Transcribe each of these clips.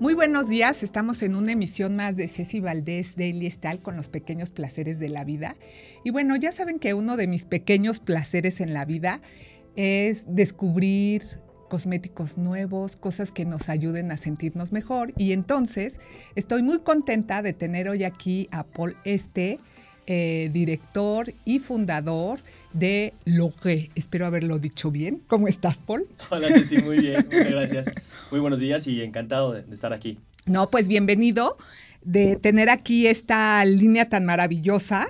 Muy buenos días, estamos en una emisión más de Ceci Valdés Daily Style con los pequeños placeres de la vida. Y bueno, ya saben que uno de mis pequeños placeres en la vida es descubrir cosméticos nuevos, cosas que nos ayuden a sentirnos mejor. Y entonces estoy muy contenta de tener hoy aquí a Paul Este, eh, director y fundador de Logue. Espero haberlo dicho bien. ¿Cómo estás, Paul? Hola, Ceci, muy bien. Muchas gracias. Muy buenos días y encantado de, de estar aquí. No, pues bienvenido de tener aquí esta línea tan maravillosa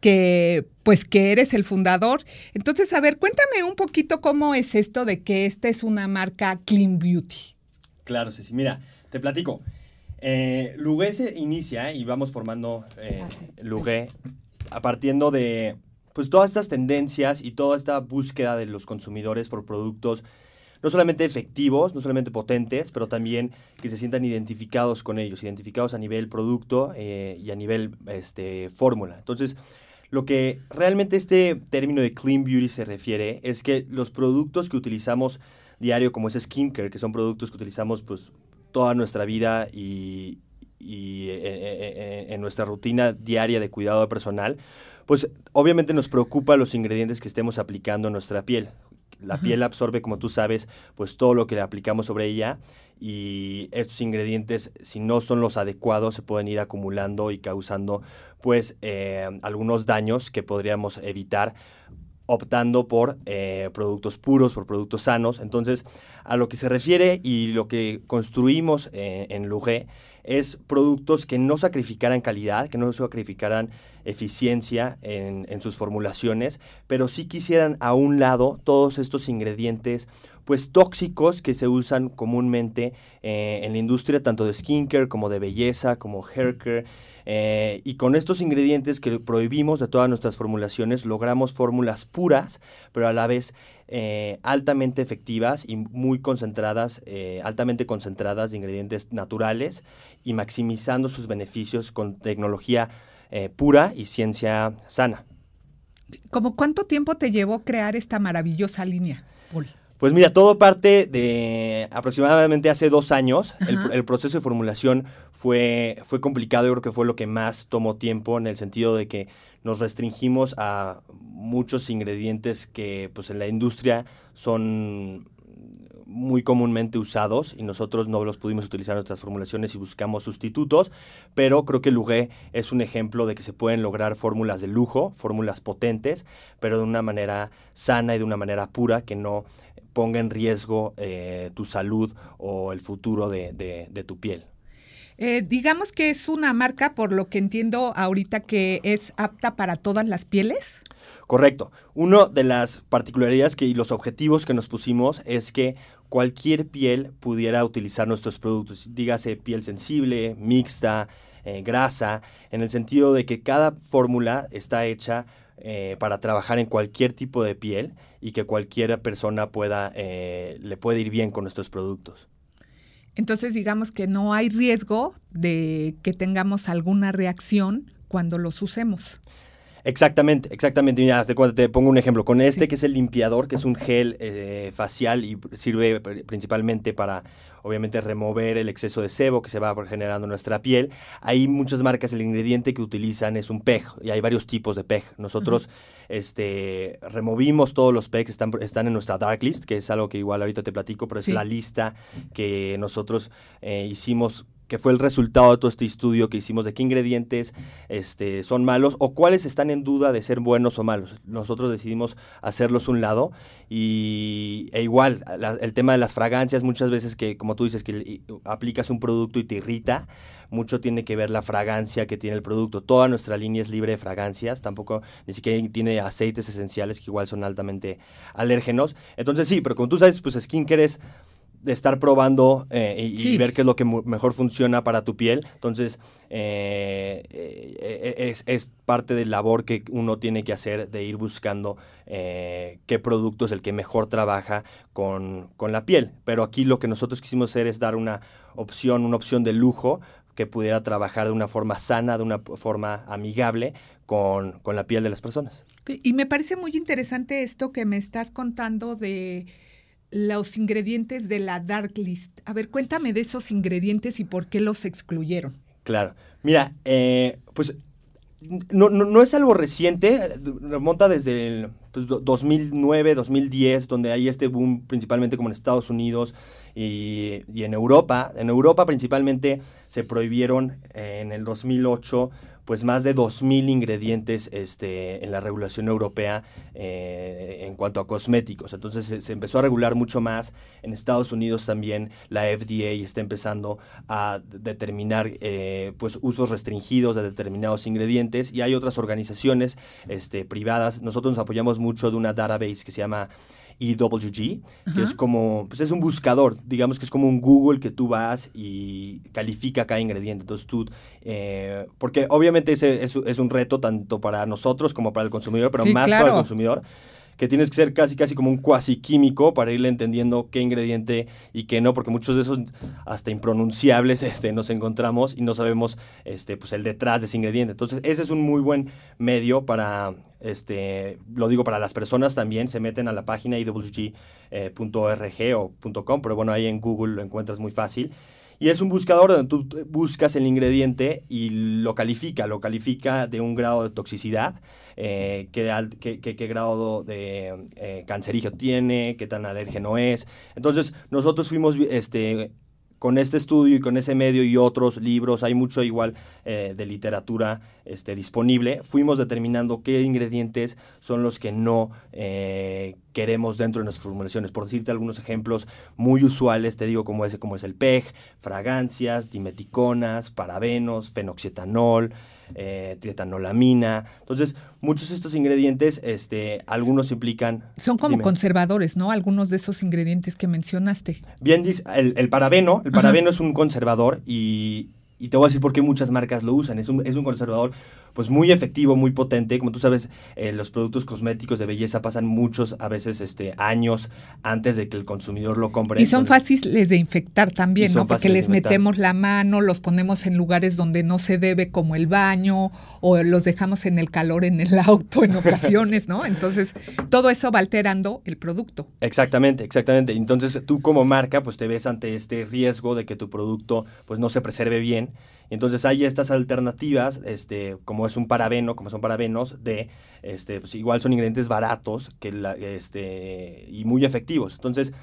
que pues que eres el fundador. Entonces, a ver, cuéntame un poquito cómo es esto de que esta es una marca Clean Beauty. Claro, Ceci. Mira, te platico. Eh, Lugué se inicia y vamos formando eh, Lugué a partiendo de pues todas estas tendencias y toda esta búsqueda de los consumidores por productos no solamente efectivos, no solamente potentes, pero también que se sientan identificados con ellos, identificados a nivel producto eh, y a nivel este, fórmula. Entonces, lo que realmente este término de clean beauty se refiere es que los productos que utilizamos diario, como es skincare, que son productos que utilizamos pues toda nuestra vida y, y eh, eh, eh, en nuestra rutina diaria de cuidado personal, pues obviamente nos preocupa los ingredientes que estemos aplicando en nuestra piel. La piel absorbe, como tú sabes, pues todo lo que le aplicamos sobre ella y estos ingredientes, si no son los adecuados, se pueden ir acumulando y causando pues algunos daños que podríamos evitar optando por eh, productos puros, por productos sanos. Entonces, a lo que se refiere y lo que construimos eh, en Lugé es productos que no sacrificaran calidad, que no sacrificaran eficiencia en, sus formulaciones, pero sí quisieran a un lado todos estos ingredientes pues tóxicos que se usan comúnmente eh, en la industria tanto de skincare como de belleza, como haircare. Eh, y con estos ingredientes que prohibimos de todas nuestras formulaciones, logramos fórmulas puras, pero a la vez eh, altamente efectivas y muy concentradas, altamente concentradas de ingredientes naturales y maximizando sus beneficios con tecnología pura y ciencia sana. ¿Cómo cuánto tiempo te llevó crear esta maravillosa línea, Paul? Pues mira, todo parte de aproximadamente hace dos años. El, el, proceso de formulación fue, fue complicado, yo creo que fue lo que más tomó tiempo en el sentido de que nos restringimos a muchos ingredientes que pues en la industria son muy comúnmente usados y nosotros no los pudimos utilizar en nuestras formulaciones y buscamos sustitutos, pero creo que Lugué es un ejemplo de que se pueden lograr fórmulas de lujo, fórmulas potentes, pero de una manera sana y de una manera pura que no ponga en riesgo eh, tu salud o el futuro de, de, de tu piel. Eh, digamos que es una marca, por lo que entiendo ahorita, que es apta para todas las pieles. Correcto. Una de las particularidades que, y los objetivos que nos pusimos es que cualquier piel pudiera utilizar nuestros productos, dígase piel sensible, mixta, eh, grasa, en el sentido de que cada fórmula está hecha eh, para trabajar en cualquier tipo de piel y que cualquier persona pueda, eh, le puede ir bien con nuestros productos. Entonces digamos que no hay riesgo de que tengamos alguna reacción cuando los usemos. Exactamente, exactamente. Mira, te, te pongo un ejemplo. Con este, que es el limpiador, que es un gel eh, facial y sirve principalmente para, obviamente, remover el exceso de sebo que se va generando en nuestra piel. Hay muchas marcas, el ingrediente que utilizan es un PEG y hay varios tipos de PEG. Nosotros uh -huh. este, removimos todos los PEG que están, están en nuestra dark list, que es algo que igual ahorita te platico, pero sí. es la lista que nosotros eh, hicimos que fue el resultado de todo este estudio que hicimos de qué ingredientes este, son malos o cuáles están en duda de ser buenos o malos. Nosotros decidimos hacerlos un lado y e igual el tema de las fragancias muchas veces que como tú dices que aplicas un producto y te irrita, mucho tiene que ver la fragancia que tiene el producto. Toda nuestra línea es libre de fragancias, tampoco ni siquiera tiene aceites esenciales que igual son altamente alérgenos. Entonces sí, pero como tú sabes, pues skincare es de estar probando eh, y, sí. y, ver qué es lo que mejor funciona para tu piel. Entonces, eh, eh, es, es, parte del labor que uno tiene que hacer de ir buscando eh, qué producto es el que mejor trabaja con, con, la piel. Pero aquí lo que nosotros quisimos hacer es dar una opción, una opción de lujo que pudiera trabajar de una forma sana, de una forma amigable con, con la piel de las personas. Y me parece muy interesante esto que me estás contando de los ingredientes de la Dark List. A ver, cuéntame de esos ingredientes y por qué los excluyeron. Claro. Mira, eh, pues no, no, es algo reciente, remonta desde el 2009, 2010, donde hay este boom principalmente como en Estados Unidos y, y en Europa. En Europa principalmente se prohibieron en el 2008 pues más de 2.000 ingredientes este, en la regulación europea eh, en cuanto a cosméticos. Entonces se, empezó a regular mucho más. En Estados Unidos también la FDA está empezando a determinar eh, pues usos restringidos de determinados ingredientes y hay otras organizaciones este, privadas. Nosotros nos apoyamos mucho de una database que se llama EWG, que es como, pues es un buscador, digamos que es como un Google que tú vas y califica cada ingrediente. Entonces tú, eh, porque obviamente ese es, es, un reto tanto para nosotros como para el consumidor, pero más para el consumidor que tienes que ser casi casi como un cuasi químico para irle entendiendo qué ingrediente y qué no, porque muchos de esos hasta impronunciables este, nos encontramos y no sabemos este, pues el detrás de ese ingrediente. Entonces, ese es un muy buen medio para, este, lo digo para las personas también, se meten a la página iwg.org eh, o .com, pero bueno, ahí en Google lo encuentras muy fácil. Y es un buscador donde tú buscas el ingrediente y lo califica, lo califica de un grado de toxicidad, eh, qué, qué, grado de eh, cancerígeno tiene, qué tan alérgeno es. Entonces, nosotros fuimos este, con este estudio y con ese medio y otros libros, hay mucho igual eh, de literatura este, disponible, fuimos determinando qué ingredientes son los que no eh, queremos dentro de nuestras formulaciones. Por decirte algunos ejemplos muy usuales, te digo como ese, como es el PEG, fragancias, dimeticonas, parabenos, fenoxietanol, eh, trietanolamina. Entonces, muchos de estos ingredientes, este, algunos implican... Son como conservadores, ¿no? Algunos de esos ingredientes que mencionaste. Bien, el, el parabeno, el parabeno es un conservador y, y te voy a decir por qué muchas marcas lo usan. Es un, es un conservador pues muy efectivo, muy potente. Como tú sabes, eh, los productos cosméticos de belleza pasan muchos, a veces este, años antes de que el consumidor lo compre. Y son fáciles de infectar también, ¿no? Porque les metemos la mano, los ponemos en lugares donde no se debe, como el baño, o los dejamos en el calor en el auto en ocasiones, ¿no? Entonces, todo eso va alterando el producto. Exactamente, exactamente. Entonces, tú como marca, pues te ves ante este riesgo de que tu producto, pues no se preserve bien entonces hay estas alternativas, este, como es un parabeno, como son parabenos, de, este, pues igual son ingredientes baratos que este, y muy efectivos. Entonces,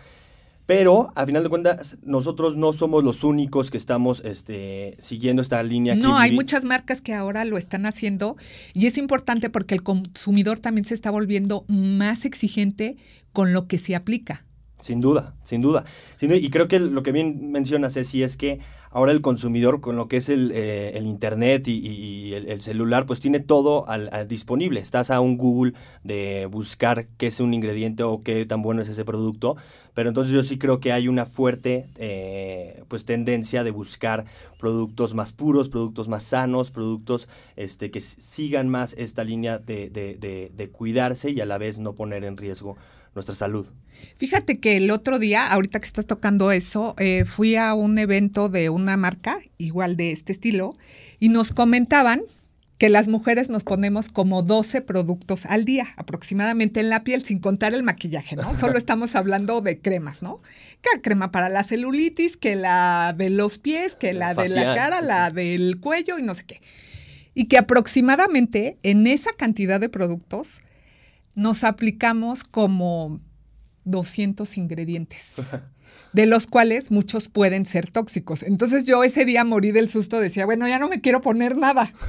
pero a final de cuentas, nosotros no somos los únicos que estamos este, siguiendo esta línea. No, hay muchas marcas que ahora lo están haciendo y es importante porque el consumidor también se está volviendo más exigente con lo que se aplica. Sin duda, sin duda. y creo que lo que bien mencionas, Ceci, es que ahora el consumidor con lo que es el, eh, Internet y, el, celular, pues tiene todo al, disponible. Estás a un Google de buscar qué es un ingrediente o qué tan bueno es ese producto, pero entonces yo sí creo que hay una fuerte eh, pues tendencia de buscar productos más puros, productos más sanos, productos este, que sigan más esta línea de, de, de cuidarse y a la vez no poner en riesgo nuestra salud. Fíjate que el otro día, ahorita que estás tocando eso, eh, fui a un evento de una marca, igual de este estilo, y nos comentaban que las mujeres nos ponemos como 12 productos al día aproximadamente en la piel, sin contar el maquillaje, ¿no? Solo estamos hablando de cremas, ¿no? Que crema para la celulitis, que la de los pies, que la de la cara, la del cuello y no sé qué. Y que aproximadamente en esa cantidad de productos nos aplicamos como 200 ingredientes, de los cuales muchos pueden ser tóxicos. Entonces yo ese día morí del susto, decía, bueno, ya no me quiero poner nada,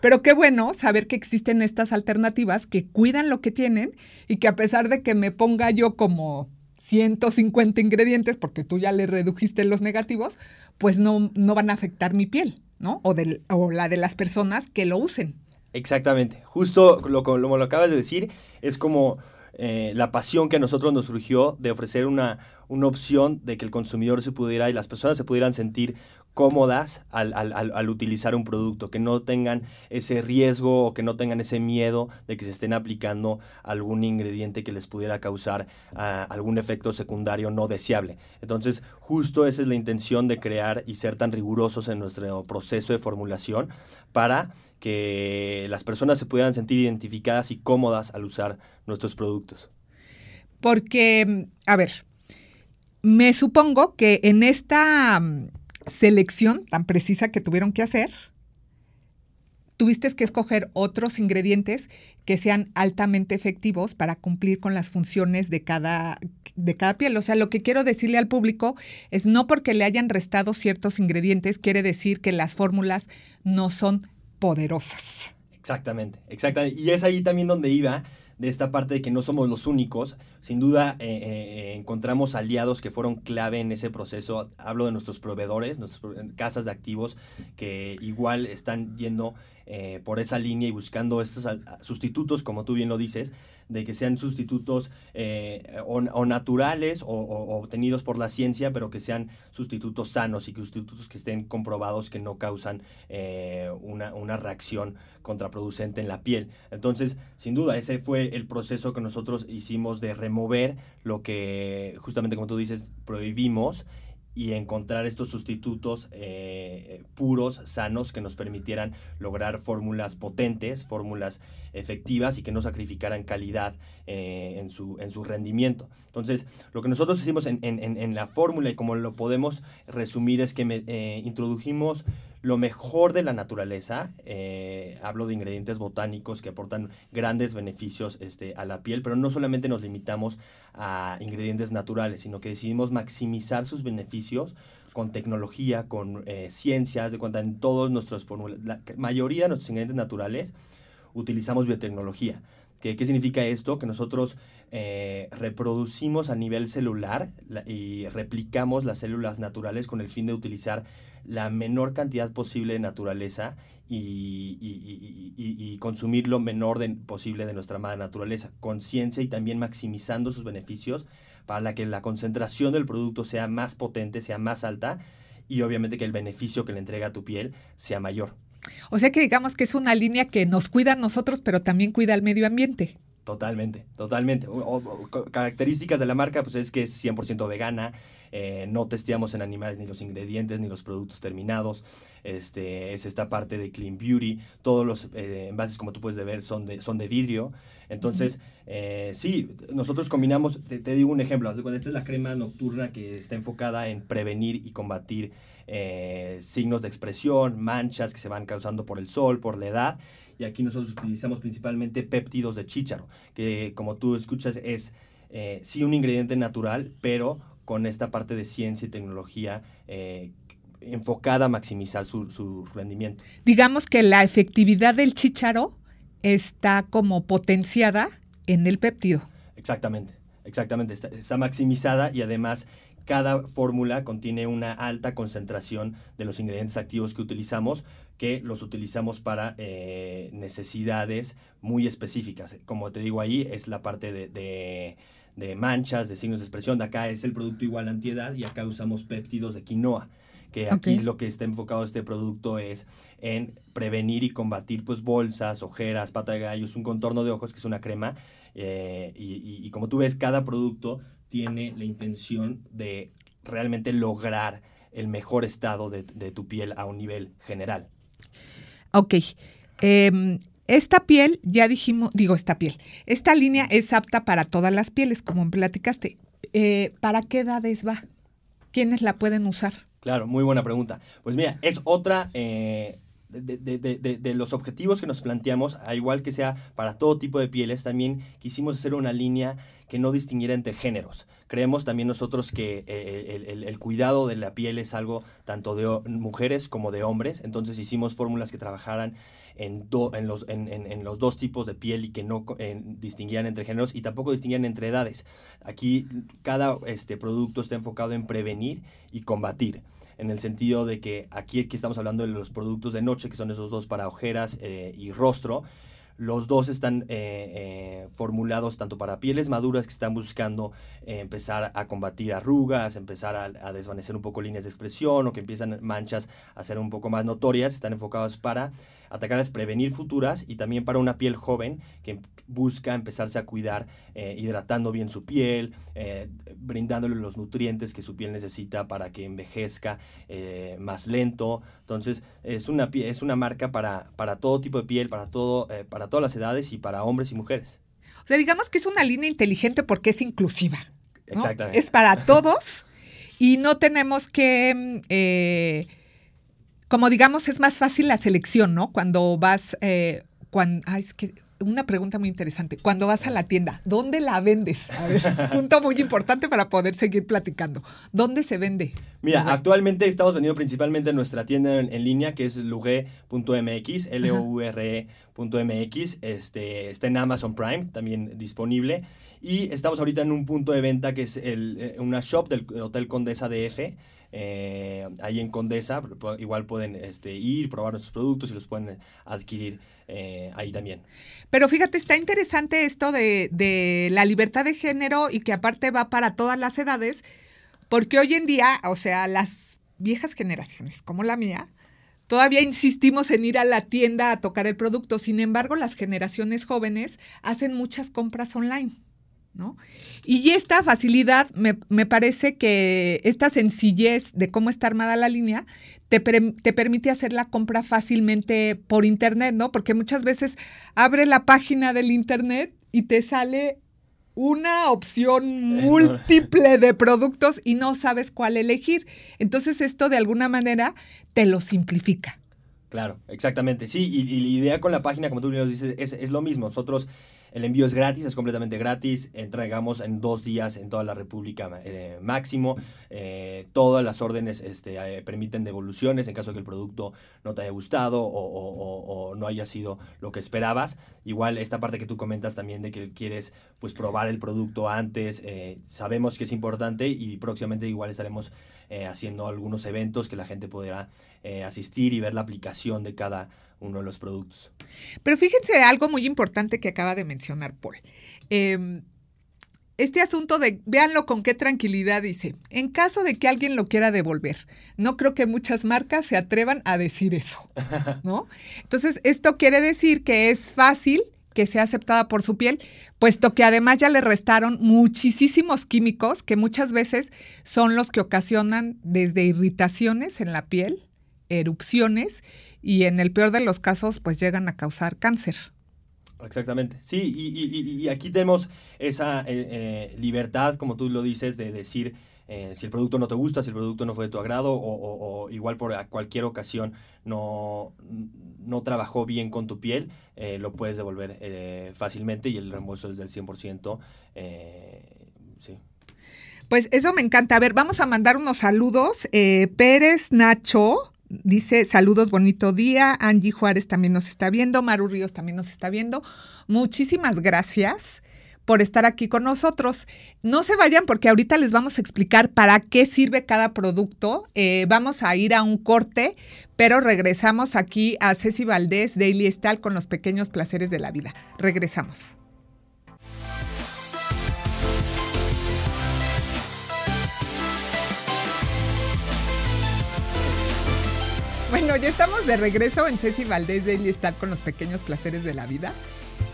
Pero qué bueno saber que existen estas alternativas que cuidan lo que tienen y que a pesar de que me ponga yo como 150 ingredientes, porque tú ya le redujiste los negativos, pues no, no van a afectar mi piel, ¿no? O, del, o la de las personas que lo usen. Exactamente. Justo lo, como lo acabas de decir, es como eh, la pasión que a nosotros nos surgió de ofrecer una, una opción de que el consumidor se pudiera y las personas se pudieran sentir cómodas al, utilizar un producto, que no tengan ese riesgo o que no tengan ese miedo de que se estén aplicando algún ingrediente que les pudiera causar ah, algún efecto secundario no deseable. Entonces, justo esa es la intención de crear y ser tan rigurosos en nuestro proceso de formulación para que las personas se pudieran sentir identificadas y cómodas al usar nuestros productos. Porque, a ver, me supongo que en esta selección tan precisa que tuvieron que hacer, tuviste que escoger otros ingredientes que sean altamente efectivos para cumplir con las funciones de cada, de cada piel. O sea, lo que quiero decirle al público es no porque le hayan restado ciertos ingredientes, quiere decir que las fórmulas no son poderosas. Exactamente, exactamente. Y es ahí también donde iba de esta parte de que no somos los únicos. Sin duda eh, eh, encontramos aliados que fueron clave en ese proceso. Hablo de nuestros proveedores, nuestras casas de activos que igual están yendo eh, por esa línea y buscando estos sustitutos, como tú bien lo dices, de que sean sustitutos eh, o, naturales o, obtenidos por la ciencia, pero que sean sustitutos sanos y que sustitutos que estén comprobados que no causan eh, una, una, reacción contraproducente en la piel. Entonces, sin duda, ese fue el proceso que nosotros hicimos de remover lo que, justamente como tú dices, prohibimos y encontrar estos sustitutos eh, puros, sanos, que nos permitieran lograr fórmulas potentes, fórmulas efectivas y que no sacrificaran calidad eh, en, su, en su rendimiento. Entonces, lo que nosotros hicimos en, en, la fórmula y como lo podemos resumir es que me, eh, introdujimos lo mejor de la naturaleza. Eh, hablo de ingredientes botánicos que aportan grandes beneficios este, a la piel, pero no solamente nos limitamos a ingredientes naturales, sino que decidimos maximizar sus beneficios con tecnología, con eh, ciencias, de cuenta en todos nuestros fórmulas. La mayoría de nuestros ingredientes naturales utilizamos biotecnología. ¿Qué, ¿Qué, significa esto? Que nosotros eh, reproducimos a nivel celular y replicamos las células naturales con el fin de utilizar la menor cantidad posible de naturaleza y, y, consumir lo menor posible de nuestra amada naturaleza, conciencia y también maximizando sus beneficios para que la concentración del producto sea más potente, sea más alta y obviamente que el beneficio que le entrega a tu piel sea mayor. O sea que digamos que es una línea que nos cuida a nosotros, pero también cuida al medio ambiente. Totalmente, totalmente. características de la marca, pues es que es 100% vegana, eh, no testeamos en animales ni los ingredientes ni los productos terminados, este, es esta parte de Clean Beauty, todos los eh, envases como tú puedes ver son de, son de vidrio, entonces eh, sí, nosotros combinamos, te, digo un ejemplo, esta es la crema nocturna que está enfocada en prevenir y combatir signos de expresión, manchas que se van causando por el sol, por la edad, y aquí nosotros utilizamos principalmente péptidos de chícharo, que como tú escuchas es eh, sí un ingrediente natural, pero con esta parte de ciencia y tecnología eh, enfocada a maximizar su, su, rendimiento. Digamos que la efectividad del chícharo está como potenciada en el péptido. Exactamente, exactamente, está, está maximizada y además cada fórmula contiene una alta concentración de los ingredientes activos que utilizamos, que los utilizamos para eh, necesidades muy específicas. Como te digo ahí, es la parte de, manchas, de signos de expresión. De acá es el producto igual antiedad y acá usamos péptidos de quinoa que aquí lo que está enfocado este producto es en prevenir y combatir pues bolsas, ojeras, pata de gallo, es un contorno de ojos que es una crema eh, y, como tú ves cada producto tiene la intención de realmente lograr el mejor estado de tu piel a un nivel general. Ok. Em, esta piel, ya dijimos, digo esta piel, esta línea es apta para todas las pieles, como platicaste. Eh, ¿Para qué edades va? ¿Quiénes la pueden usar? Claro, muy buena pregunta. Pues mira, es otra eh, de, de, de, los objetivos que nos planteamos, a igual que sea para todo tipo de pieles, también quisimos hacer una línea que no distinguiera entre géneros. Creemos también nosotros que eh, el, cuidado de la piel es algo tanto de mujeres como de hombres, entonces hicimos fórmulas que trabajaran en, en, los, en, en, los dos tipos de piel y que no distinguieran entre géneros y tampoco distinguían entre edades. Aquí cada este, producto está enfocado en prevenir y combatir en el sentido de que aquí, aquí estamos hablando de los productos de noche, que son esos dos para ojeras eh, y rostro. Los dos están eh, eh, formulados tanto para pieles maduras que están buscando empezar a combatir arrugas, empezar a, desvanecer un poco líneas de expresión o que empiezan manchas a ser un poco más notorias. Están enfocados para atacar es prevenir futuras y también para una piel joven que busca empezarse a cuidar eh, hidratando bien su piel, eh, brindándole los nutrientes que su piel necesita para que envejezca eh, más lento. Entonces es una, es una marca para, para todo tipo de piel, para, todo, para todas las edades y para hombres y mujeres. O sea, digamos que es una línea inteligente porque es inclusiva. Exactamente. Es para todos y no tenemos que, eh, como digamos, es más fácil la selección, ¿no? Cuando vas, eh, cuando, ay, es que una pregunta muy interesante. Cuando vas a la tienda, ¿dónde la vendes? A ver, punto muy importante para poder seguir platicando. ¿Dónde se vende? Mira, actualmente estamos vendiendo principalmente en nuestra tienda en, línea, que es luge.mx, L-O-U-R-E.mx. Este, está en Amazon Prime, también disponible. Y estamos ahorita en un punto de venta que es el, eh, una shop del Hotel Condesa DF. Eh, ahí en Condesa, igual pueden este, ir, probar nuestros productos y los pueden adquirir eh, ahí también. Pero fíjate, está interesante esto de, de la libertad de género y que aparte va para todas las edades, porque hoy en día, o sea, las viejas generaciones como la mía, Todavía insistimos en ir a la tienda a tocar el producto, sin embargo, las generaciones jóvenes hacen muchas compras online. ¿No? Y esta facilidad, me, parece que esta sencillez de cómo está armada la línea te, te, permite hacer la compra fácilmente por internet, ¿no? Porque muchas veces abre la página del internet y te sale una opción múltiple de productos y no sabes cuál elegir. Entonces esto de alguna manera te lo simplifica. Claro, exactamente. Sí, y, la idea con la página, como tú nos dices, es, es lo mismo. Nosotros el envío es gratis, es completamente gratis. Entregamos en dos días en toda la República eh, máximo. Eh, todas las órdenes este, eh, permiten devoluciones en caso de que el producto no te haya gustado o, no haya sido lo que esperabas. Igual esta parte que tú comentas también de que quieres pues probar el producto antes, sabemos que es importante y próximamente igual estaremos haciendo algunos eventos que la gente podrá asistir y ver la aplicación de cada uno de los productos. Pero fíjense algo muy importante que acaba de mencionar Paul. Em, este asunto de, véanlo con qué tranquilidad dice, en caso de que alguien lo quiera devolver, no creo que muchas marcas se atrevan a decir eso, ¿no? Entonces, esto quiere decir que es fácil que sea aceptada por su piel, puesto que además ya le restaron muchísimos químicos que muchas veces son los que ocasionan desde irritaciones en la piel, erupciones y en el peor de los casos pues llegan a causar cáncer. Exactamente, sí, y, aquí tenemos esa eh, eh, libertad, como tú lo dices, de decir eh, si el producto no te gusta, si el producto no fue de tu agrado o, igual por cualquier ocasión no, no trabajó bien con tu piel, lo puedes devolver fácilmente y el reembolso es del 100%. sí. Pues eso me encanta. A ver, vamos a mandar unos saludos. Pérez Nacho Dice, saludos, bonito día. Angie Juárez también nos está viendo. Maru Ríos también nos está viendo. Muchísimas gracias por estar aquí con nosotros. No se vayan porque ahorita les vamos a explicar para qué sirve cada producto. Eh, vamos a ir a un corte, pero regresamos aquí a Ceci Valdés, Daily Style, con los pequeños placeres de la vida. Regresamos. Bueno, ya estamos de regreso en Ceci Valdés de estar con los pequeños placeres de la vida.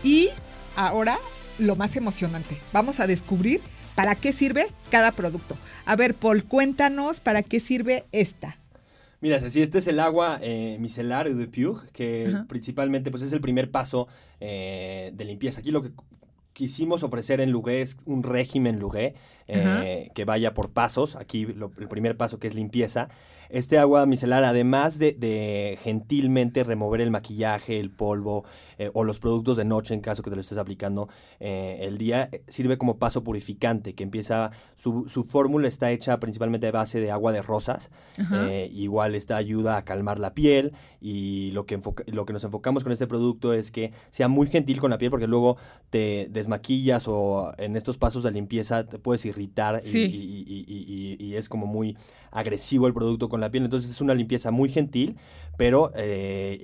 Y ahora lo más emocionante, vamos a descubrir para qué sirve cada producto. A ver, Paul, cuéntanos para qué sirve esta. Mira, Ceci, este es el agua eh, micelar de Pure, que principalmente pues, es el primer paso eh, de limpieza. Aquí lo que quisimos ofrecer en Lugué es un régimen Lugué eh, que vaya por pasos. Aquí el primer paso que es limpieza. Este agua micelar, además de, gentilmente remover el maquillaje, el polvo eh, o los productos de noche en caso que te lo estés aplicando eh, el día, sirve como paso purificante, que empieza, su, fórmula está hecha principalmente de base de agua de rosas. igual esta ayuda a calmar la piel y lo que, lo que nos enfocamos con este producto es que sea muy gentil con la piel porque luego te desmaquillas o en estos pasos de limpieza te puedes ir irritar y, es como muy agresivo el producto con la piel. Entonces es una limpieza muy gentil, pero eh,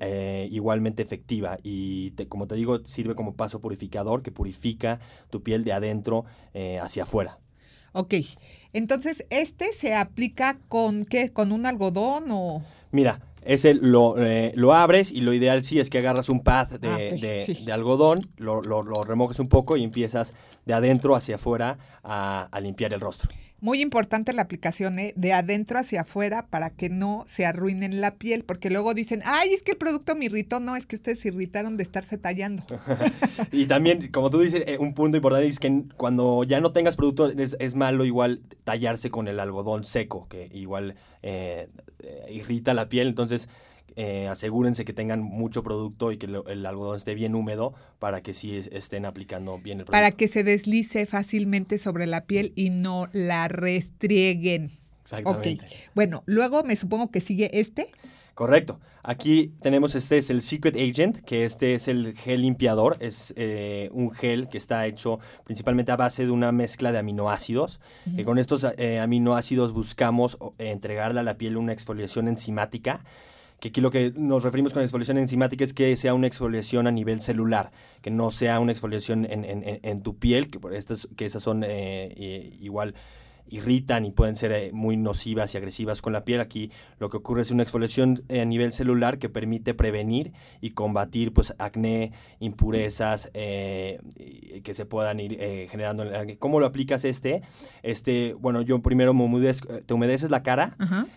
eh, igualmente efectiva. Y como te digo, sirve como paso purificador que purifica tu piel de adentro eh, hacia afuera. Ok, entonces este se aplica con qué, con un algodón o... Mira, ese lo, eh, lo abres y lo ideal sí es que agarras un pad de, ah, de, algodón, lo, lo, remojes un poco y empiezas de adentro hacia afuera a, limpiar el rostro. Muy importante la aplicación ¿eh? de adentro hacia afuera para que no se arruinen la piel, porque luego dicen, ay, es que el producto me irritó. No, es que ustedes se irritaron de estarse tallando. y también, como tú dices, eh, un punto importante es que cuando ya no tengas producto es, malo igual tallarse con el algodón seco, que igual eh, irrita la piel. Entonces, eh, asegúrense que tengan mucho producto y que el algodón esté bien húmedo para que sí estén aplicando bien el producto. Para que se deslice fácilmente sobre la piel y no la restrieguen. Exactamente. Bueno, luego me supongo que sigue este. Correcto. Aquí tenemos este es el Secret Agent, que este es el gel limpiador. Es eh, un gel que está hecho principalmente a base de una mezcla de aminoácidos. Y con estos eh, aminoácidos buscamos entregarle a la piel una exfoliación enzimática que aquí lo que nos referimos con exfoliación enzimática es que sea una exfoliación a nivel celular, que no sea una exfoliación en, tu piel, que, estas, que esas son eh, igual irritan y pueden ser eh, muy nocivas y agresivas con la piel. Aquí lo que ocurre es una exfoliación eh, a nivel celular que permite prevenir y combatir pues acné, impurezas eh, que se puedan ir generando. ¿Cómo lo aplicas este? Este, bueno, yo primero te humedeces la cara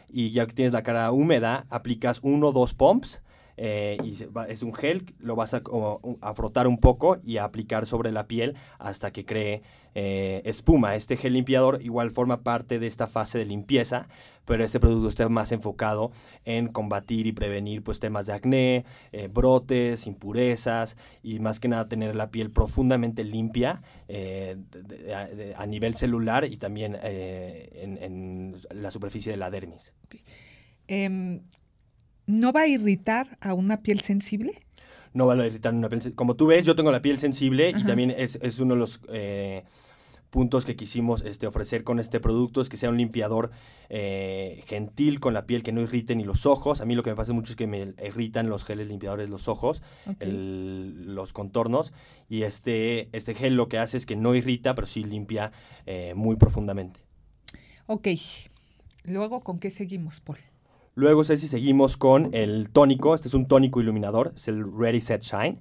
y ya que tienes la cara húmeda, aplicas uno o dos pumps eh, y es un gel, lo vas a, frotar un poco y a aplicar sobre la piel hasta que cree eh, espuma. Este gel limpiador igual forma parte de esta fase de limpieza, pero este producto está más enfocado en combatir y prevenir pues, temas de acné, eh, brotes, impurezas y más que nada tener la piel profundamente limpia a, nivel celular y también en, la superficie de la dermis. Em, ¿no va a irritar a una piel sensible? No va a irritar a una piel sensible. Como tú ves, yo tengo la piel sensible y también es, uno de los eh, puntos que quisimos este, ofrecer con este producto, es que sea un limpiador eh, gentil con la piel, que no irrite ni los ojos. A mí lo que me pasa mucho es que me irritan los geles limpiadores los ojos, los contornos, y este, este gel lo que hace es que no irrita, pero sí limpia eh, muy profundamente. Ok. Luego, ¿con qué seguimos, Paul? Luego, si seguimos con el tónico. Este es un tónico iluminador, es el Ready Set Shine.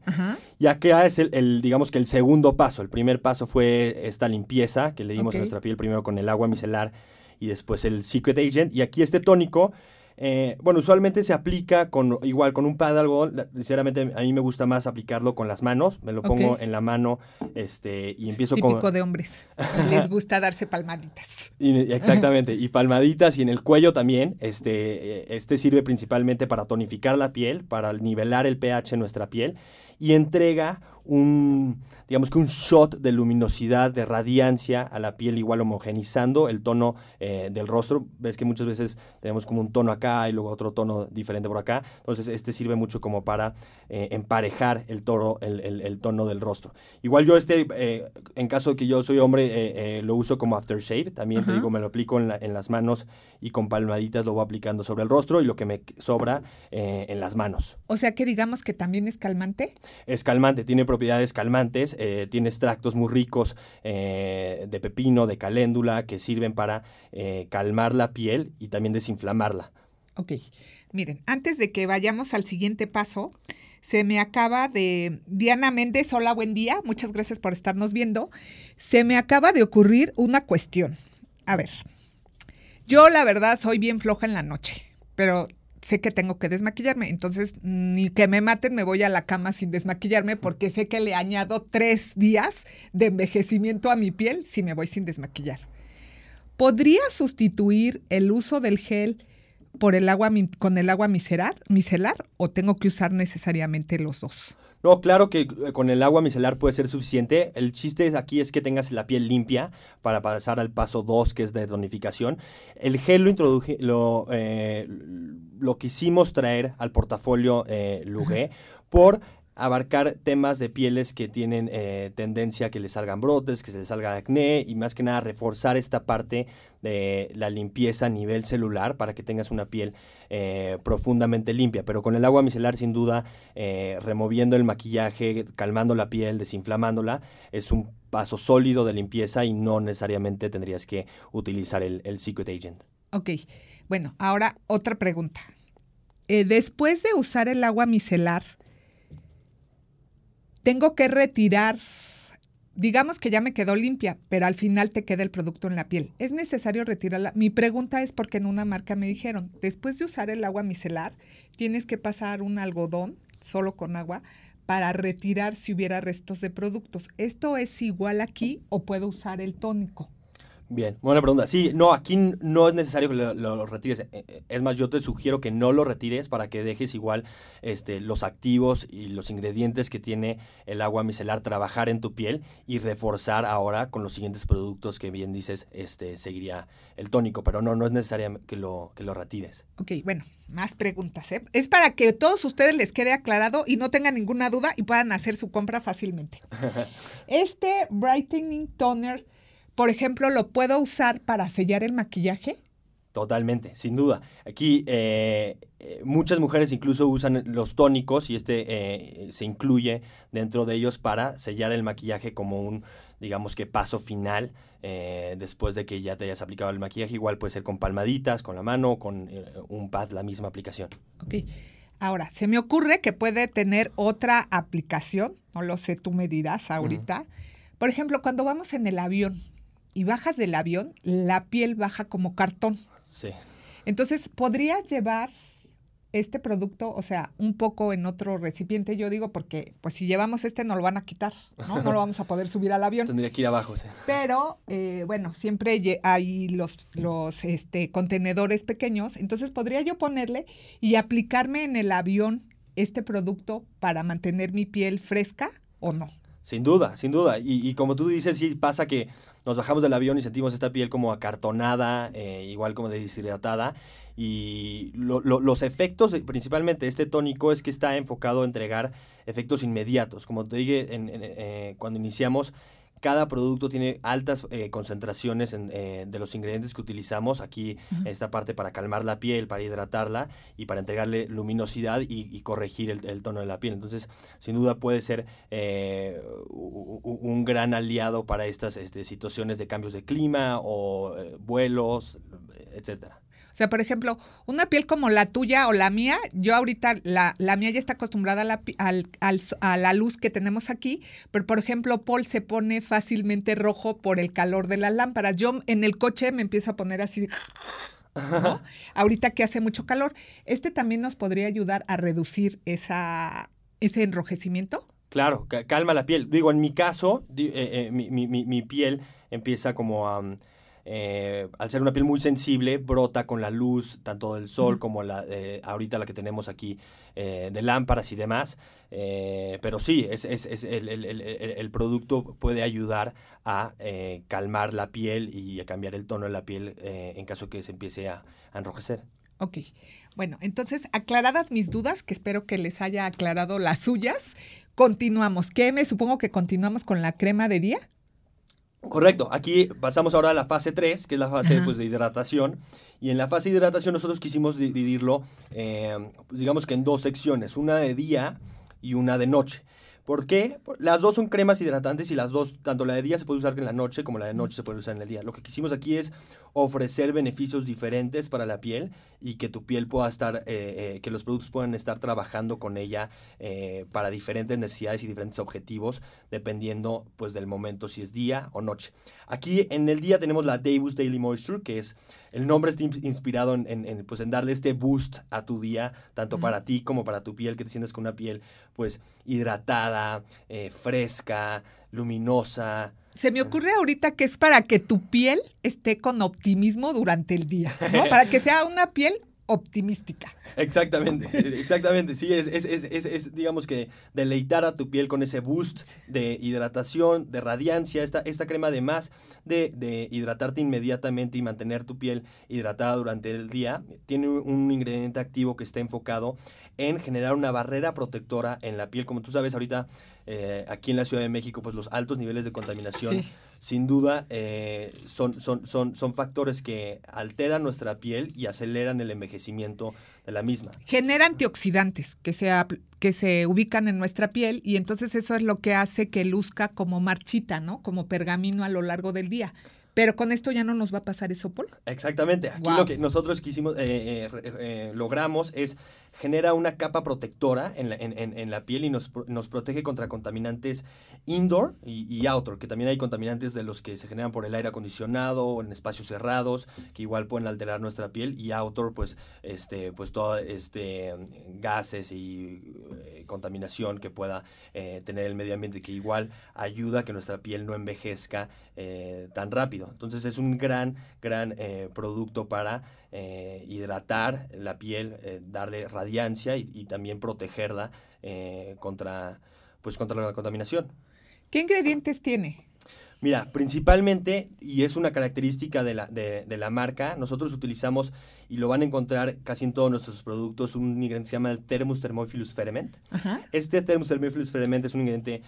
Ya que es el, digamos que el segundo paso. El primer paso fue esta limpieza que le dimos a nuestra piel primero con el agua micelar y después el Secret Agent. Y aquí este tónico eh, bueno, usualmente se aplica con igual con un pad de algodón. Sinceramente, a mí me gusta más aplicarlo con las manos. Me lo pongo en la mano este, y empiezo con. Típico de hombres. Les gusta darse palmaditas. exactamente. y palmaditas y en el cuello también. Este, eh, este sirve principalmente para tonificar la piel, para nivelar el pH en nuestra piel y entrega un, digamos que un shot de luminosidad, de radiancia a la piel, igual homogenizando el tono eh, del rostro. Ves que muchas veces tenemos como un tono acá y luego otro tono diferente por acá. Entonces este sirve mucho como para eh, emparejar el, toro, el, tono del rostro. Igual yo este, eh, en caso de que yo soy hombre, lo uso como aftershave. También te digo, me lo aplico en, en, las manos y con palmaditas lo voy aplicando sobre el rostro y lo que me sobra en las manos. O sea que digamos que también es calmante. Es calmante, tiene propiedades calmantes, eh, tiene extractos muy ricos eh, de pepino, de caléndula, que sirven para eh, calmar la piel y también desinflamarla. Ok, miren, antes de que vayamos al siguiente paso, se me acaba de... Diana Méndez, hola, buen día, muchas gracias por estarnos viendo. Se me acaba de ocurrir una cuestión. A ver, yo la verdad soy bien floja en la noche, pero sé que tengo que desmaquillarme, entonces ni que me maten me voy a la cama sin desmaquillarme porque sé que le añado tres días de envejecimiento a mi piel si me voy sin desmaquillar. ¿Podría sustituir el uso del gel por el agua con el agua micelar, micelar o tengo que usar necesariamente los dos? No, claro que eh, con el agua micelar puede ser suficiente. El chiste aquí es que tengas la piel limpia para pasar al paso 2, que es de tonificación. El gel lo introduje, lo, eh, lo quisimos traer al portafolio eh, por abarcar temas de pieles que tienen eh, tendencia a que les salgan brotes, que se les salga acné y más que nada reforzar esta parte de la limpieza a nivel celular para que tengas una piel eh, profundamente limpia. Pero con el agua micelar sin duda eh, removiendo el maquillaje, calmando la piel, desinflamándola, es un paso sólido de limpieza y no necesariamente tendrías que utilizar el, el Secret Agent. Ok, bueno, ahora otra pregunta. después de usar el agua micelar, tengo que retirar digamos que ya me quedó limpia, pero al final te queda el producto en la piel. ¿Es necesario retirarla? Mi pregunta es porque en una marca me dijeron, después de usar el agua micelar, tienes que pasar un algodón solo con agua para retirar si hubiera restos de productos. ¿Esto es igual aquí o puedo usar el tónico? Bien, buena pregunta. Sí, no, aquí no es necesario que lo, retires. Eh, eh, es más, yo te sugiero que no lo retires para que dejes igual este, los activos y los ingredientes que tiene el agua micelar trabajar en tu piel y reforzar ahora con los siguientes productos que bien dices, este, seguiría el tónico. Pero no, no es necesario que lo, que lo retires. Ok, bueno, más preguntas. ¿eh? Es para que a todos ustedes les quede aclarado y no tengan ninguna duda y puedan hacer su compra fácilmente. este Brightening Toner por ejemplo, ¿lo puedo usar para sellar el maquillaje? Totalmente, sin duda. Aquí eh, eh, muchas mujeres incluso usan los tónicos y este eh, se incluye dentro de ellos para sellar el maquillaje como un, digamos que paso final después de que ya te hayas aplicado el maquillaje. Igual puede ser con palmaditas, con la mano, con un pad, la misma aplicación. Ok. Ahora, se me ocurre que puede tener otra aplicación, no lo sé, tú me dirás ahorita. Por ejemplo, cuando vamos en el avión, y bajas del avión, la piel baja como cartón. Sí. Entonces, podrías llevar este producto, o sea, un poco en otro recipiente, yo digo, porque pues si llevamos este no lo van a quitar, ¿no? No lo vamos a poder subir al avión. Tendría que ir abajo, sí. Pero, eh, bueno, siempre hay los, los este, contenedores pequeños, entonces podría yo ponerle y aplicarme en el avión este producto para mantener mi piel fresca o no. Sin duda, sin duda. Y, como tú dices, sí pasa que nos bajamos del avión y sentimos esta piel como acartonada, eh, igual como deshidratada. Y los efectos, principalmente este tónico, es que está enfocado a entregar efectos inmediatos. Como te dije eh, cuando iniciamos, cada producto tiene altas eh, concentraciones eh, de los ingredientes que utilizamos. Aquí esta parte para calmar la piel, para hidratarla y para entregarle luminosidad y, corregir el, tono de la piel. Entonces, sin duda puede ser eh, un gran aliado para estas este, situaciones de cambios de clima o vuelos, etcétera. Sea, por ejemplo, una piel como la tuya o la mía, yo ahorita, la, la mía ya está acostumbrada a la, al, a la luz que tenemos aquí, pero por ejemplo, Paul se pone fácilmente rojo por el calor de las lámparas. Yo en el coche me empiezo a poner así, ¿no? ahorita que hace mucho calor. ¿Este también nos podría ayudar a reducir esa, ese enrojecimiento? Claro, calma la piel. Digo, en mi caso, eh, eh, mi, mi, mi, piel empieza como a... Eh, al ser una piel muy sensible, brota con la luz, tanto del sol como la, eh, ahorita la que tenemos aquí eh, de lámparas y demás. pero sí, es, el, producto puede ayudar a calmar la piel y a cambiar el tono de la piel en caso que se empiece a, a enrojecer. Ok. Bueno, entonces, aclaradas mis dudas, que espero que les haya aclarado las suyas, continuamos. ¿Qué me supongo que continuamos con la crema de día? Correcto, aquí pasamos ahora a la fase 3, que es la fase pues, de hidratación. Y en la fase de hidratación nosotros quisimos dividirlo, eh, pues, digamos que en dos secciones, una de día y una de noche. ¿Por qué? Las dos son cremas hidratantes y las dos, tanto la de día se puede usar en la noche como la de noche se puede usar en el día. Lo que quisimos aquí es ofrecer beneficios diferentes para la piel y que tu piel pueda estar, eh, eh, que los productos puedan estar trabajando con ella eh, para diferentes necesidades y diferentes objetivos, dependiendo pues del momento, si es día o noche. Aquí en el día tenemos la Day Boost Daily Moisture, que es, el nombre está inspirado en, pues, en darle este boost a tu día, tanto para ti como para tu piel, que te sientes con una piel pues hidratada eh, fresca, luminosa. Se me ocurre ahorita que es para que tu piel esté con optimismo durante el día, ¿no? Para que sea una piel optimística. Exactamente, exactamente. Sí, es, es, es, es, digamos que deleitar a tu piel con ese boost de hidratación, de radiancia. Esta, esta crema, además de, de hidratarte inmediatamente y mantener tu piel hidratada durante el día, tiene un ingrediente activo que está enfocado en generar una barrera protectora en la piel. Como tú sabes, ahorita eh, aquí en la Ciudad de México, pues los altos niveles de contaminación. Sin duda eh, son, son, son, son factores que alteran nuestra piel y aceleran el envejecimiento de la misma. Genera antioxidantes que se, que se ubican en nuestra piel y entonces eso es lo que hace que luzca como marchita, ¿no? Como pergamino a lo largo del día. Pero con esto ya no nos va a pasar eso, Paul. Exactamente. Aquí lo que nosotros quisimos, eh, eh, eh, logramos es genera una capa protectora en la, en, en- en la piel y nos, nos protege contra contaminantes indoor y, y outdoor, que también hay contaminantes de los que se generan por el aire acondicionado o en espacios cerrados, que igual pueden alterar nuestra piel, y outdoor, pues, este, pues todo este gases y eh, contaminación que pueda eh, tener el medio ambiente, que igual ayuda a que nuestra piel no envejezca eh, tan rápido. Entonces es un gran, gran producto para hidratar la piel, darle radiancia y, y también protegerla eh, contra, pues, contra la contaminación. ¿Qué ingredientes tiene? Mira, principalmente, y es una característica de la, de, de la marca, nosotros utilizamos, y lo van a encontrar casi en todos nuestros productos, un ingrediente que se llama el Thermus Thermophilus Ferment. Ajá. Este Thermus Thermophilus Ferment es un ingrediente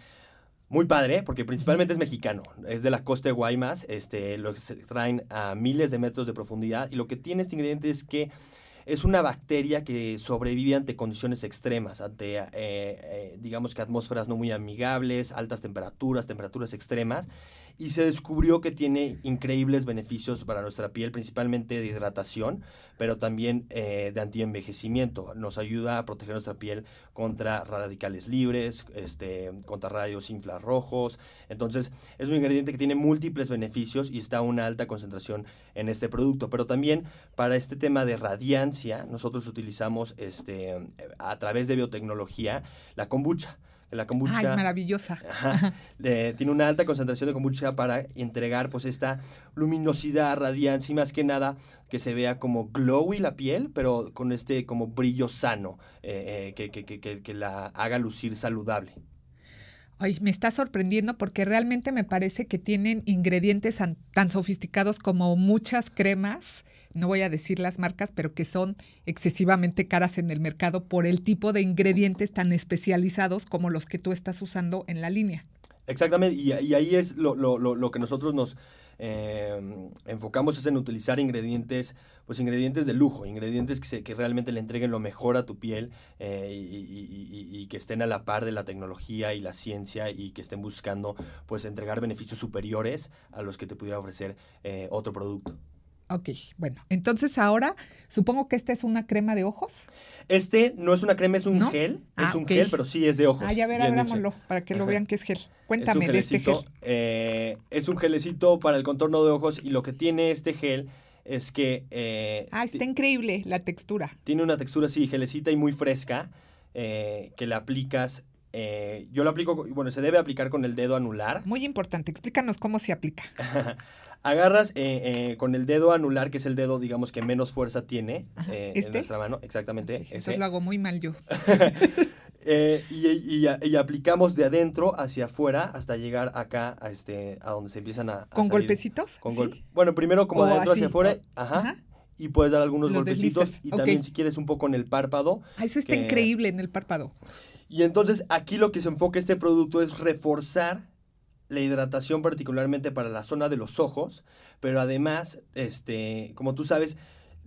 muy padre, porque principalmente es mexicano, es de la costa de Guaymas, este, lo traen a miles de metros de profundidad, y lo que tiene este ingrediente es que es una bacteria que sobrevive ante condiciones extremas, ante, eh, eh, digamos que atmósferas no muy amigables, altas temperaturas, temperaturas extremas, y se descubrió que tiene increíbles beneficios para nuestra piel, principalmente de hidratación, pero también eh, de antienvejecimiento. Nos ayuda a proteger nuestra piel contra radicales libres, este, contra rayos infrarrojos. Entonces, es un ingrediente que tiene múltiples beneficios y está una alta concentración en este producto. Pero también para este tema de radiancia, nosotros utilizamos este, a través de biotecnología la kombucha. La kombucha Ah, es maravillosa. Ajá. Eh, tiene una alta concentración de kombucha para entregar pues esta luminosidad, radiancia y más que nada que se vea como glowy la piel, pero con este como brillo sano, eh, eh, que, que- que- que- que la haga lucir saludable. Ay, me está sorprendiendo porque realmente me parece que tienen ingredientes tan sofisticados como muchas cremas, no voy a decir las marcas, pero que son excesivamente caras en el mercado por el tipo de ingredientes tan especializados como los que tú estás usando en la línea. Exactamente, y, ahí es lo, lo- lo- que nosotros nos eh, enfocamos es en utilizar ingredientes, pues ingredientes de lujo, ingredientes que, se- que realmente le entreguen lo mejor a tu piel eh, y- y- y que estén a la par de la tecnología y la ciencia y que estén buscando pues entregar beneficios superiores a los que te pudiera ofrecer eh, otro producto. Ok, bueno, entonces ahora supongo que esta es una crema de ojos. Este no es una crema, es un ¿No? gel, Ah, es un ok. gel, pero sí es de ojos. Ah, ya ver, abrámoslo para que lo vean que es gel. Es un Cuéntame de este gel. eh, es un gelecito para el contorno de ojos y lo que tiene este gel es que eh, Ah, está increíble la textura. tiene una textura así, gelecita y muy fresca, eh, que la aplicas. Eh, yo lo aplico, bueno, se debe aplicar con el dedo anular. Muy importante, explícanos cómo se aplica. Agarras eh, eh, con el dedo anular, que es el dedo, digamos, que menos fuerza tiene Ajá, eh, ¿este? en nuestra mano, exactamente. Eso lo hago muy mal yo. Eh, y, y- y- y aplicamos de adentro hacia afuera hasta llegar acá a este a donde se empiezan a, a ¿Con salir. golpecitos? Con ¿Sí? Bueno, primero como O de adentro así, hacia afuera, o- ajá, ajá. Y puedes dar algunos golpecitos deslizas, y también si quieres un poco en el párpado. Ah, eso está que- increíble en el párpado. Y entonces aquí lo que se enfoca este producto es reforzar la hidratación particularmente para la zona de los ojos, pero además, este, como tú sabes,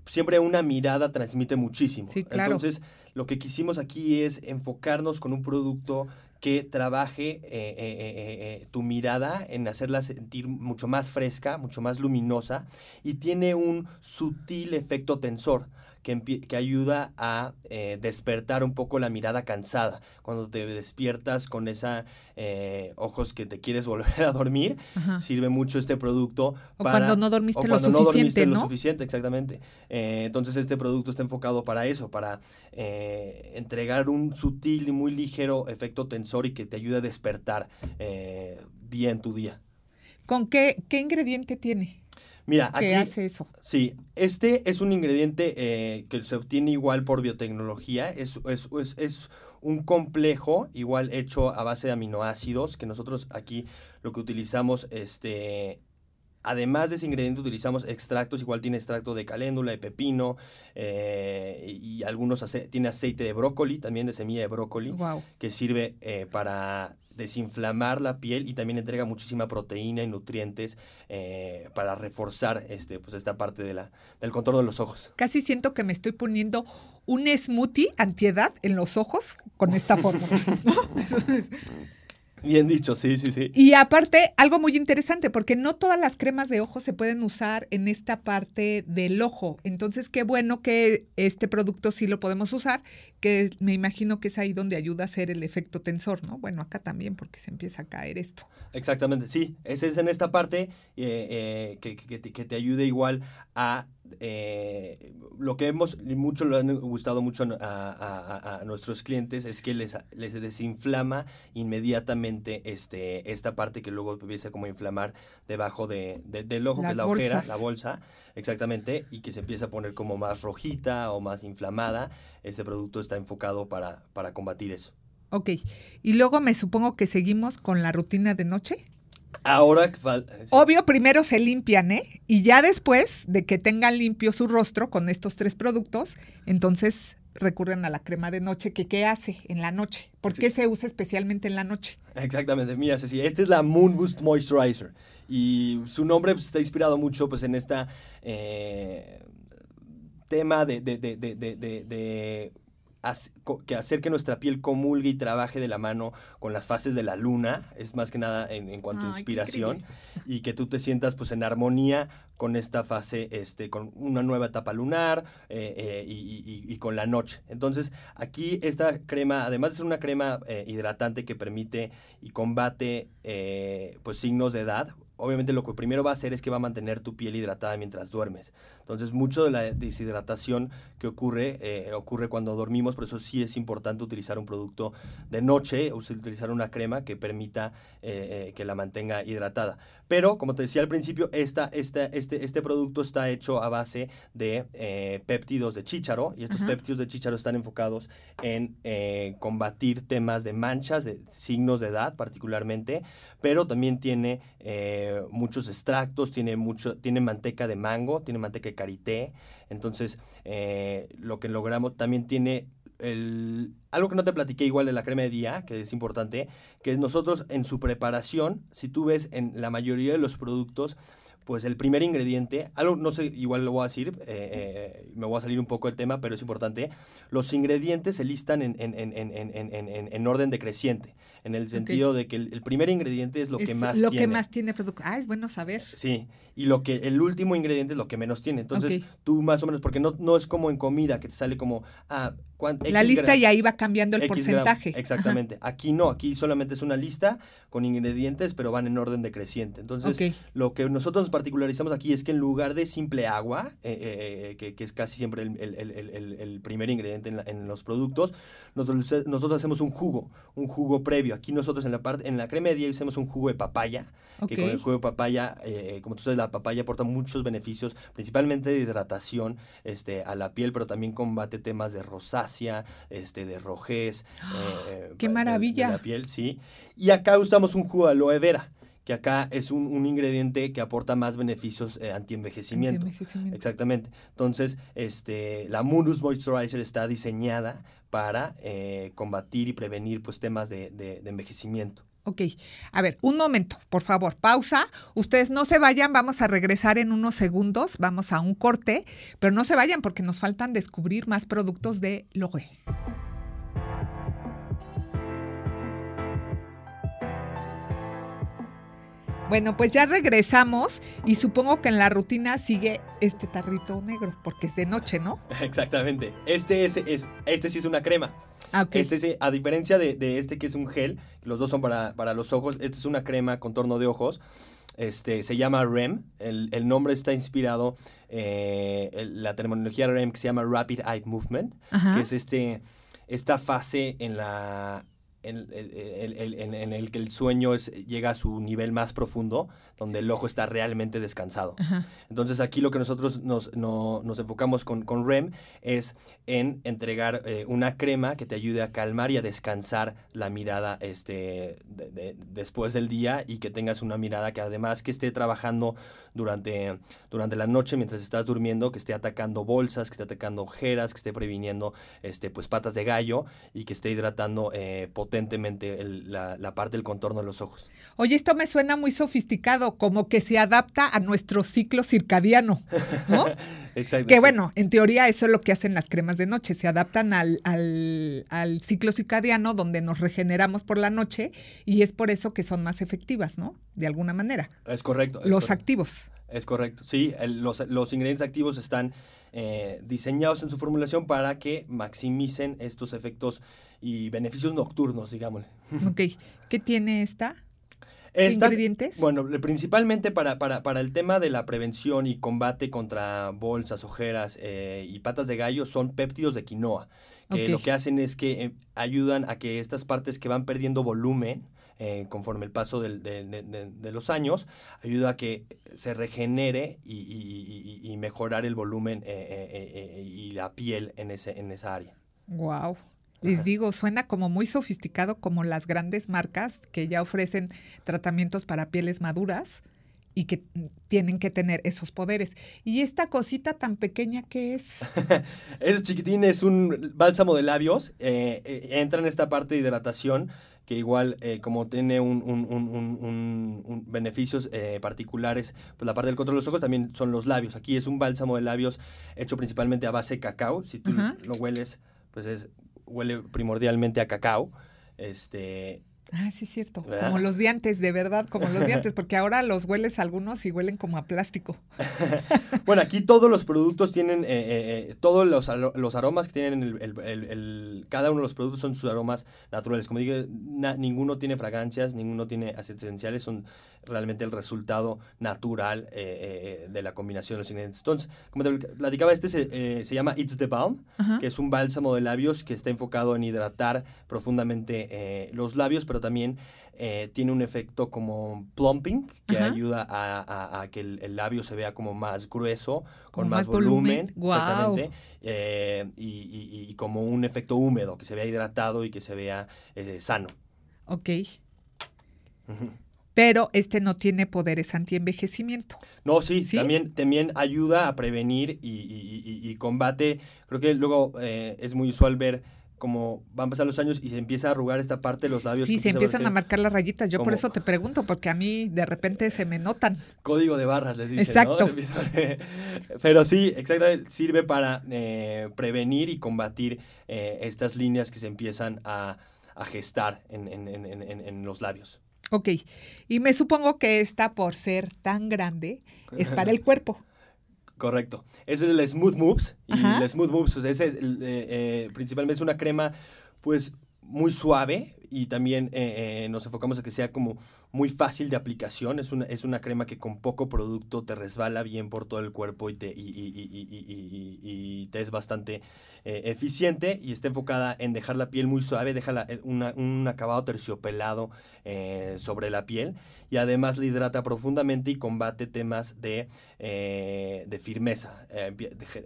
siempre una mirada transmite muchísimo. Sí, claro. Entonces, lo que quisimos aquí es enfocarnos con un producto que trabaje eh, eh, eh, eh, eh, tu mirada en hacerla sentir mucho más fresca, mucho más luminosa y tiene un sutil efecto tensor que, ayuda a eh, despertar un poco la mirada cansada. Cuando te despiertas con esa eh, ojos que te quieres volver a dormir, Ajá. sirve mucho este producto. O para- cuando no dormiste o lo cuando no dormiste suficiente, lo suficiente, exactamente. Eh, entonces este producto está enfocado para eso, para entregar un sutil y muy ligero efecto tensor y que te ayude a despertar bien tu día. ¿Con qué, qué ingrediente tiene? Mira, aquí ¿Qué hace eso? Sí, este es un ingrediente eh, que se obtiene igual por biotecnología. Es, es, es- es un complejo igual hecho a base de aminoácidos que nosotros aquí lo que utilizamos, este, además de ese ingrediente utilizamos extractos, igual tiene extracto de caléndula, de pepino eh, y, y algunos ace- tiene aceite de brócoli, también de semilla de brócoli Wow. que sirve eh, para desinflamar la piel y también entrega muchísima proteína y nutrientes eh, para reforzar este, pues esta parte de la, del contorno de los ojos. Casi siento que me estoy poniendo un smoothie antiedad en los ojos con esta fórmula. Bien dicho, sí, sí, sí. Y aparte, algo muy interesante, porque no todas las cremas de ojos se pueden usar en esta parte del ojo. Entonces, qué bueno que este producto sí lo podemos usar, que me imagino que es ahí donde ayuda a hacer el efecto tensor, ¿no? Bueno, acá también, porque se empieza a caer esto. Exactamente, sí. Ese es en esta parte eh, eh, que, que, te ayude igual a eh, lo que hemos, mucho lo han gustado mucho a, nuestros clientes es que les, les desinflama inmediatamente este, esta parte que luego empieza como a inflamar debajo de, del ojo, que es la ojera, la bolsa, exactamente, y que se empieza a poner como más rojita o más inflamada. Este producto está enfocado para, para combatir eso. Ok, y luego me supongo que seguimos con la rutina de noche. Ahora Obvio, primero se limpian, ¿eh? Y ya después de que tengan limpio su rostro con estos tres productos, entonces recurren a la crema de noche, que qué hace en la noche. ¿Por qué se usa especialmente en la noche? Exactamente, mira Ceci, esta es la Moon Boost Moisturizer y su nombre pues, está inspirado mucho pues en esta eh, tema de, de, de, de que hacer que nuestra piel comulgue y trabaje de la mano con las fases de la luna, es más que nada en, cuanto a inspiración, y que tú te sientas pues en armonía con esta fase, este, con una nueva etapa lunar eh, eh, y, con la noche. Entonces, aquí esta crema, además de ser una crema eh, hidratante que permite y combate pues signos de edad, obviamente lo que primero va a hacer es que va a mantener tu piel hidratada mientras duermes. Entonces, mucho de la deshidratación que ocurre, eh, ocurre cuando dormimos, por eso sí es importante utilizar un producto de noche, utilizar una crema que permita eh, eh, que la mantenga hidratada. Pero, como te decía al principio, esta, esta, este, este producto está hecho a base de péptidos de chícharo, y estos péptidos de chícharo están enfocados en combatir temas de manchas, de signos de edad particularmente, pero también tiene muchos extractos, tiene, mucho, tiene manteca de mango, tiene manteca de karité. Entonces, eh, lo que logramos también tiene el, algo que no te platiqué igual de la crema de día, que es importante, que nosotros en su preparación, si tú ves en la mayoría de los productos, pues el primer ingrediente, algo no sé, igual lo voy a decir, eh, eh, me voy a salir un poco del tema, pero es importante, los ingredientes se listan en, en, en, en orden decreciente, en el sentido de que el, primer ingrediente es lo que más lo tiene. Lo que más tiene producto. Ah, es bueno saber. Sí, y lo que el último ingrediente es lo que menos tiene. Entonces, tú más o menos, porque no, no es como en comida, que te sale como, ah, la lista y ahí va cambiando el porcentaje. exactamente. Aquí no, aquí solamente es una lista con ingredientes, pero van en orden decreciente. Entonces, lo que nosotros nos particularizamos aquí es que en lugar de simple agua, eh, eh, eh, que, es casi siempre el, primer ingrediente en, los productos, nosotros, nosotros, hacemos un jugo, un jugo previo. Aquí nosotros en la parte, en la crema de día hacemos un jugo de papaya, que con el jugo de papaya, como tú sabes, la papaya aporta muchos beneficios, principalmente de hidratación este, a la piel, pero también combate temas de rosácea este, de rojez. Eh, ¡Qué maravilla! De, la piel, sí. Y acá usamos un jugo de aloe vera que acá es un, ingrediente que aporta más beneficios eh, anti-envejecimiento. Exactamente. Entonces, este, la Mundus Moisturizer está diseñada para eh, combatir y prevenir pues, temas de, de envejecimiento. Ok, a ver, un momento, por favor, pausa. Ustedes no se vayan, vamos a regresar en unos segundos, vamos a un corte, pero no se vayan porque nos faltan descubrir más productos de Logue. Bueno, pues ya regresamos y supongo que en la rutina sigue este tarrito negro, porque es de noche, ¿no? Exactamente. Este, es, es este sí es una crema. Ah, este, a diferencia de, este que es un gel, los dos son para, los ojos, este es una crema contorno de ojos. Este, se llama REM, el, nombre está inspirado en eh, la terminología REM que se llama Rapid Eye Movement, que es este, esta fase en la en, el que el sueño es, llega a su nivel más profundo, donde el ojo está realmente descansado. Entonces aquí lo que nosotros nos, enfocamos con, con, REM es en entregar eh, una crema que te ayude a calmar y a descansar la mirada este, después del día y que tengas una mirada que además que esté trabajando durante, durante la noche mientras estás durmiendo, que esté atacando bolsas, que esté atacando ojeras, que esté previniendo este, pues, patas de gallo y que esté hidratando eh, potencia potentemente el- la, la parte del contorno de los ojos. Oye, esto me suena muy sofisticado, como que se adapta a nuestro ciclo circadiano, ¿no? Exacto. Que sí. bueno, en teoría eso es lo que hacen las cremas de noche, se adaptan al, al- al ciclo circadiano donde nos regeneramos por la noche y es por eso que son más efectivas, ¿no? De alguna manera. Es correcto. es Los correcto. activos. Es correcto, sí, el- los, los ingredientes activos están eh, diseñados en su formulación para que maximicen estos efectos y beneficios nocturnos, digámosle. Ok. ¿Qué tiene esta? ¿Qué Esta- ingredientes? Bueno, principalmente para, para, para el tema de la prevención y combate contra bolsas, ojeras eh, y patas de gallo son péptidos de quinoa, que lo que hacen es que eh, ayudan a que estas partes que van perdiendo volumen eh, conforme el paso del- de, de- de- de los años, ayuda a que se regenere y, y- y- y mejorar el volumen eh, eh, eh, eh, y la piel en, ese, en esa área. Wow. Les digo, suena como muy sofisticado como las grandes marcas que ya ofrecen tratamientos para pieles maduras y que tienen que tener esos poderes. Y esta cosita tan pequeña que es. Ese chiquitín es un bálsamo de labios. eh, eh, entra en esta parte de hidratación que igual eh, como tiene un, un- un- un- un- un beneficios particulares, pues la parte del control de los ojos también son los labios. Aquí es un bálsamo de labios hecho principalmente a base de cacao. Si tú lo hueles, pues es, huele primordialmente a cacao. Este, Ah, sí, es cierto. ¿Verdad? Como los dientes, de verdad, como los dientes, porque ahora los hueles algunos y huelen como a plástico. Bueno, aquí todos los productos tienen, eh, eh, eh, todos los, los aromas que tienen, el, el- el- el- cada uno de los productos son sus aromas naturales. Como dije, na- ninguno tiene fragancias, ninguno tiene aceites esenciales, son realmente el resultado natural eh, eh, de la combinación de los ingredientes. Entonces, como te platicaba, este se, eh, se llama It's the Balm, Ajá. que es un bálsamo de labios que está enfocado en hidratar profundamente eh, los labios, pero también eh, tiene un efecto como plumping, que Ajá. ayuda a, a- a que el, el labio se vea como más grueso, con más, más volumen. volumen, Guau. exactamente, eh, y, y- y como un efecto húmedo, que se vea hidratado y que se vea eh, sano. Ok. Pero este no tiene poderes anti-envejecimiento. No, sí, ¿Sí? También, también ayuda a prevenir y, y- y- y combate. Creo que luego eh, es muy usual ver como van a pasar los años y se empieza a arrugar esta parte de los labios. Sí, se empiezan a marcar las rayitas. Yo por eso te pregunto, porque a mí de repente se me notan. Código de barras, les dicen, Exacto. ¿no? Pero sí, exactamente, sirve para eh, prevenir y combatir eh, estas líneas que se empiezan a, a gestar en- en- en- en los labios. Ok. Y me supongo que esta, por ser tan grande, es para el cuerpo. Correcto. Ese es el Smooth Moves. Y Ajá. el Smooth Moves, pues, ese es, eh, eh, principalmente es una crema, pues, muy suave y también eh, eh, nos enfocamos a que sea como muy fácil de aplicación. Es una, es una crema que con poco producto te resbala bien por todo el cuerpo y te, y, y- y- te es bastante eh, eficiente y está enfocada en dejar la piel muy suave, deja la- un acabado terciopelado sobre la piel y además le hidrata profundamente y combate temas de, de firmeza.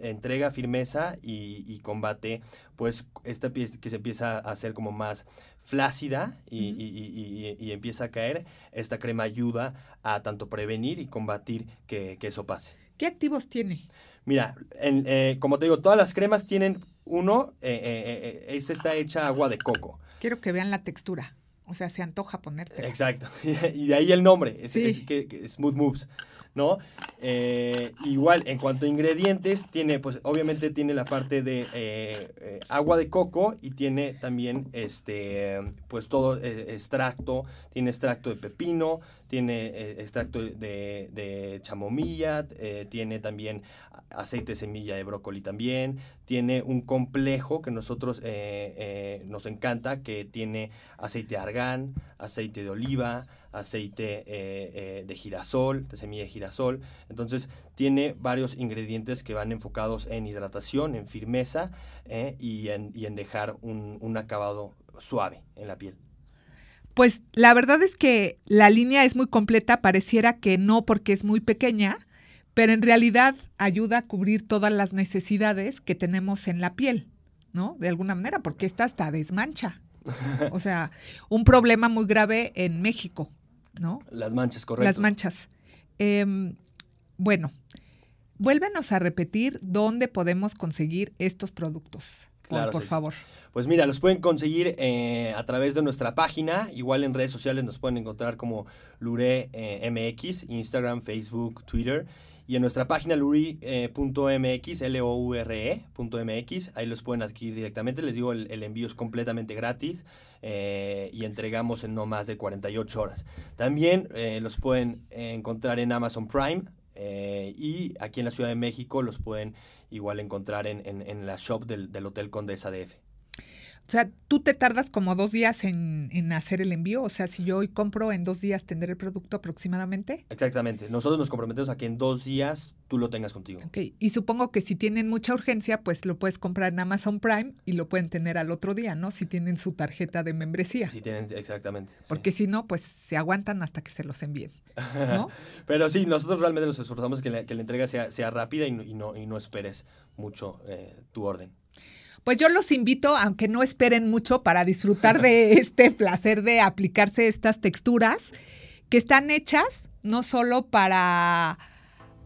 Entrega firmeza y, y combate pues esta piel que se empieza a hacer como más flácida y, Ujú. y- y- y- y empieza a caer. Esta crema ayuda a tanto prevenir y combatir que, que eso pase. ¿Qué activos tiene? Mira, en- eh, como te digo, todas las cremas tienen uno, eh, eh, eh, esta está hecha agua de coco. Quiero que vean la textura. O sea, se antoja ponerte. Exacto. y de ahí el nombre, es, Sí. es Smooth Moves, ¿no? Eh, igual, en cuanto a ingredientes, tiene, pues obviamente tiene la parte de eh, eh, agua de coco y tiene también, este, pues todo eh, extracto, tiene extracto de pepino, tiene eh, extracto de, de chamomilla, eh, tiene también aceite de semilla de brócoli también, tiene un complejo que nosotros eh, nos encanta, que tiene aceite de argán, aceite de oliva, aceite de girasol, de semilla de girasol. Entonces tiene varios ingredientes que van enfocados en hidratación, en firmeza y, en, y en dejar un, un acabado suave en la piel. Pues la verdad es que la línea es muy completa, pareciera que no porque es muy pequeña, pero en realidad ayuda a cubrir todas las necesidades que tenemos en la piel, ¿no? De alguna manera, porque esta hasta desmancha. O sea, un problema muy grave en México, ¿no? Las manchas, correcto. Las manchas. Em, bueno, vuélvenos a repetir dónde podemos conseguir estos productos. Por favor. Pues mira, los pueden conseguir eh, a través de nuestra página, igual en redes sociales nos pueden encontrar como Lure eh, MX, Instagram, Facebook, Twitter. Y en nuestra página luri.mx, L-O-U-R-E.mx, ahí los pueden adquirir directamente. Les digo, el, envío es completamente gratis eh, y entregamos en no más de 48 horas. También los pueden encontrar en Amazon Prime y aquí en la Ciudad de México los pueden igual encontrar en, la shop del, del Hotel Condesa DF. O sea, tú te tardas como dos días en, hacer el envío. O sea, si yo hoy compro, en dos días tendré el producto aproximadamente. Exactamente. Nosotros nos comprometemos a que en dos días tú lo tengas contigo. Ok. Y supongo que si tienen mucha urgencia, pues lo puedes comprar en Amazon Prime y lo pueden tener al otro día, ¿no? Si tienen su tarjeta de membresía. Si tienen, exactamente. Porque si no, pues se aguantan hasta que se los envíen. ¿no? Pero sí, nosotros realmente nos esforzamos que la, que la entrega sea, sea rápida y no, y no, y no esperes mucho eh, tu orden. Pues yo los invito, aunque no esperen mucho, para disfrutar de este placer de aplicarse estas texturas que están hechas no solo para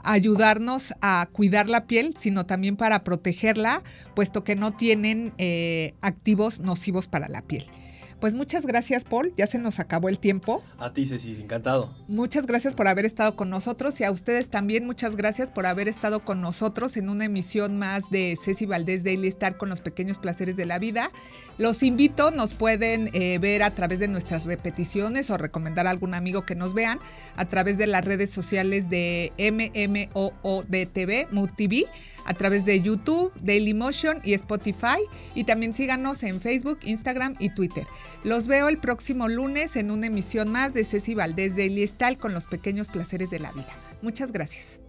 ayudarnos a cuidar la piel, sino también para protegerla, puesto que no tienen eh, activos nocivos para la piel. Pues muchas gracias, Paul. Ya se nos acabó el tiempo. A ti, Ceci, encantado. Muchas gracias por haber estado con nosotros y a ustedes también muchas gracias por haber estado con nosotros en una emisión más de Ceci Valdés Daily Star con los pequeños placeres de la vida. Los invito, nos pueden eh, ver a través de nuestras repeticiones o recomendar a algún amigo que nos vean a través de las redes sociales de MMOODTV, MUTV a través de YouTube, Dailymotion y Spotify. Y también síganos en Facebook, Instagram y Twitter. Los veo el próximo lunes en una emisión más de Ceci Valdés Daily Style con los pequeños placeres de la vida. Muchas gracias.